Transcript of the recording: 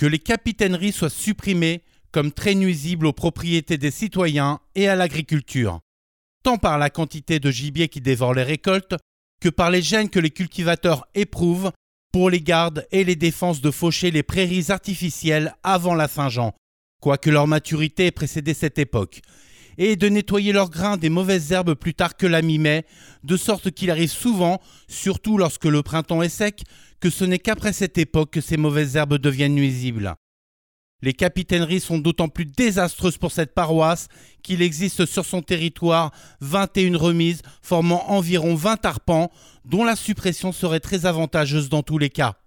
que les capitaineries soient supprimées comme très nuisibles aux propriétés des citoyens et à l'agriculture, tant par la quantité de gibier qui dévore les récoltes que par les gènes que les cultivateurs éprouvent pour les gardes et les défenses de faucher les prairies artificielles avant la Saint-Jean, quoique leur maturité ait précédé cette époque, et de nettoyer leurs grains des mauvaises herbes plus tard que la mi-mai, de sorte qu'il arrive souvent, surtout lorsque le printemps est sec, que ce n'est qu'après cette époque que ces mauvaises herbes deviennent nuisibles. Les capitaineries sont d'autant plus désastreuses pour cette paroisse qu'il existe sur son territoire 21 remises formant environ 20 arpents, dont la suppression serait très avantageuse dans tous les cas.